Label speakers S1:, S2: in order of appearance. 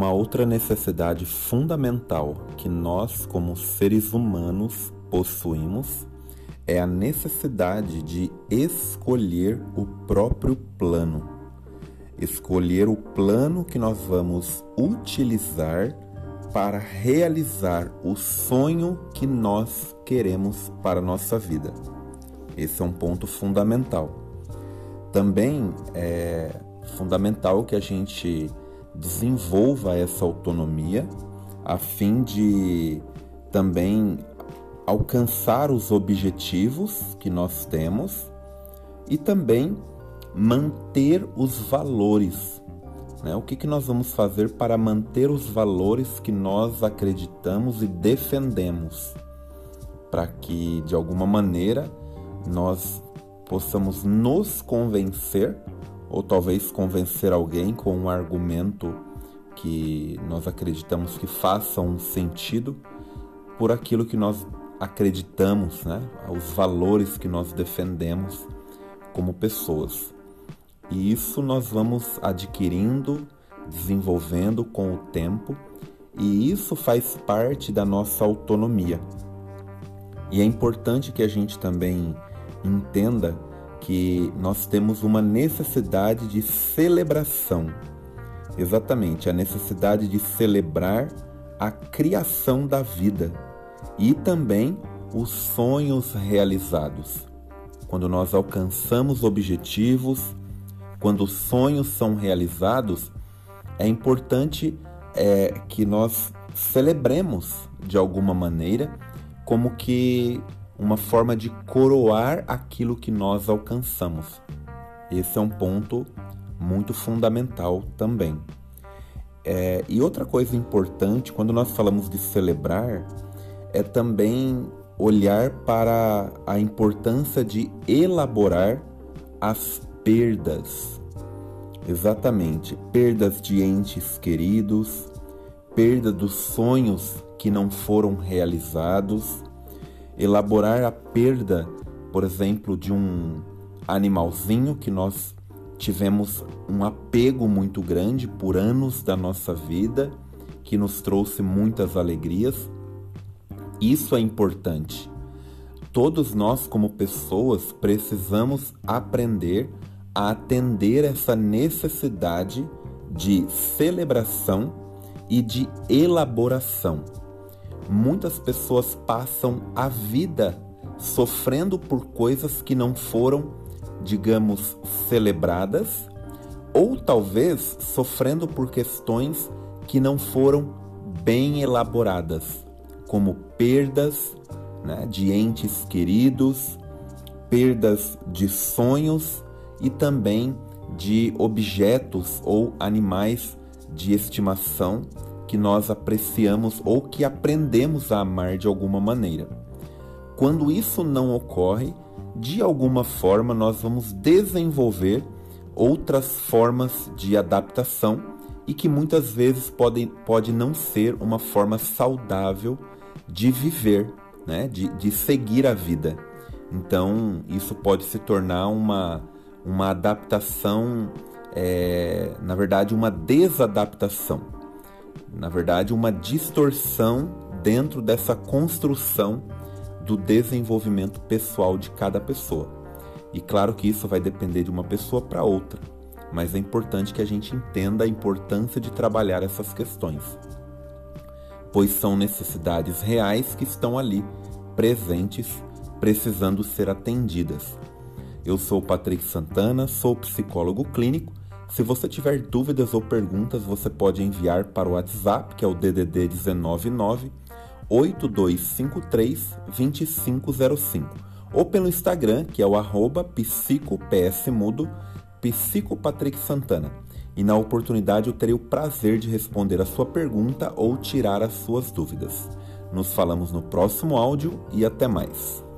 S1: uma outra necessidade fundamental que nós, como seres humanos, possuímos é a necessidade de escolher o próprio plano. Escolher o plano que nós vamos utilizar para realizar o sonho que nós queremos para a nossa vida. Esse é um ponto fundamental. Também é fundamental que a gente desenvolva essa autonomia a fim de também alcançar os objetivos que nós temos e também manter os valores. Né? O que, que nós vamos fazer para manter os valores que nós acreditamos e defendemos, para que de alguma maneira nós possamos nos convencer, ou talvez convencer alguém com um argumento que nós acreditamos que faça um sentido por aquilo que nós acreditamos, né? os valores que nós defendemos como pessoas. E isso nós vamos adquirindo, desenvolvendo com o tempo, e isso faz parte da nossa autonomia. E é importante que a gente também entenda que nós temos uma necessidade de celebração. Exatamente, a necessidade de celebrar a criação da vida e também os sonhos realizados. Quando nós alcançamos objetivos, quando os sonhos são realizados, é importante é, que nós celebremos de alguma maneira, como que uma forma de coroar aquilo que nós alcançamos. Esse é um ponto muito fundamental também. É, e outra coisa importante, quando nós falamos de celebrar, é também olhar para a importância de elaborar as perdas. Exatamente, perdas de entes queridos, perda dos sonhos que não foram realizados, elaborar a perda, por exemplo, de um animalzinho que nós tivemos um apego muito grande por anos da nossa vida, que nos trouxe muitas alegrias isso é importante. Todos nós, como pessoas, precisamos aprender a atender essa necessidade de celebração e de elaboração. Muitas pessoas passam a vida sofrendo por coisas que não foram, digamos, celebradas, ou talvez sofrendo por questões que não foram bem elaboradas como perdas né, de entes queridos, perdas de sonhos e também de objetos ou animais de estimação que nós apreciamos ou que aprendemos a amar de alguma maneira. Quando isso não ocorre, de alguma forma nós vamos desenvolver outras formas de adaptação e que muitas vezes podem, pode não ser uma forma saudável de viver, né? de, de seguir a vida. Então, isso pode se tornar uma, uma adaptação, é, na verdade, uma desadaptação. Na verdade, uma distorção dentro dessa construção do desenvolvimento pessoal de cada pessoa. E claro que isso vai depender de uma pessoa para outra, mas é importante que a gente entenda a importância de trabalhar essas questões pois são necessidades reais que estão ali, presentes, precisando ser atendidas. Eu sou Patrick Santana, sou psicólogo clínico. Se você tiver dúvidas ou perguntas, você pode enviar para o WhatsApp, que é o DDD 199 8253 2505, ou pelo Instagram, que é o arroba psicopsmudo, e na oportunidade eu terei o prazer de responder a sua pergunta ou tirar as suas dúvidas. Nos falamos no próximo áudio e até mais.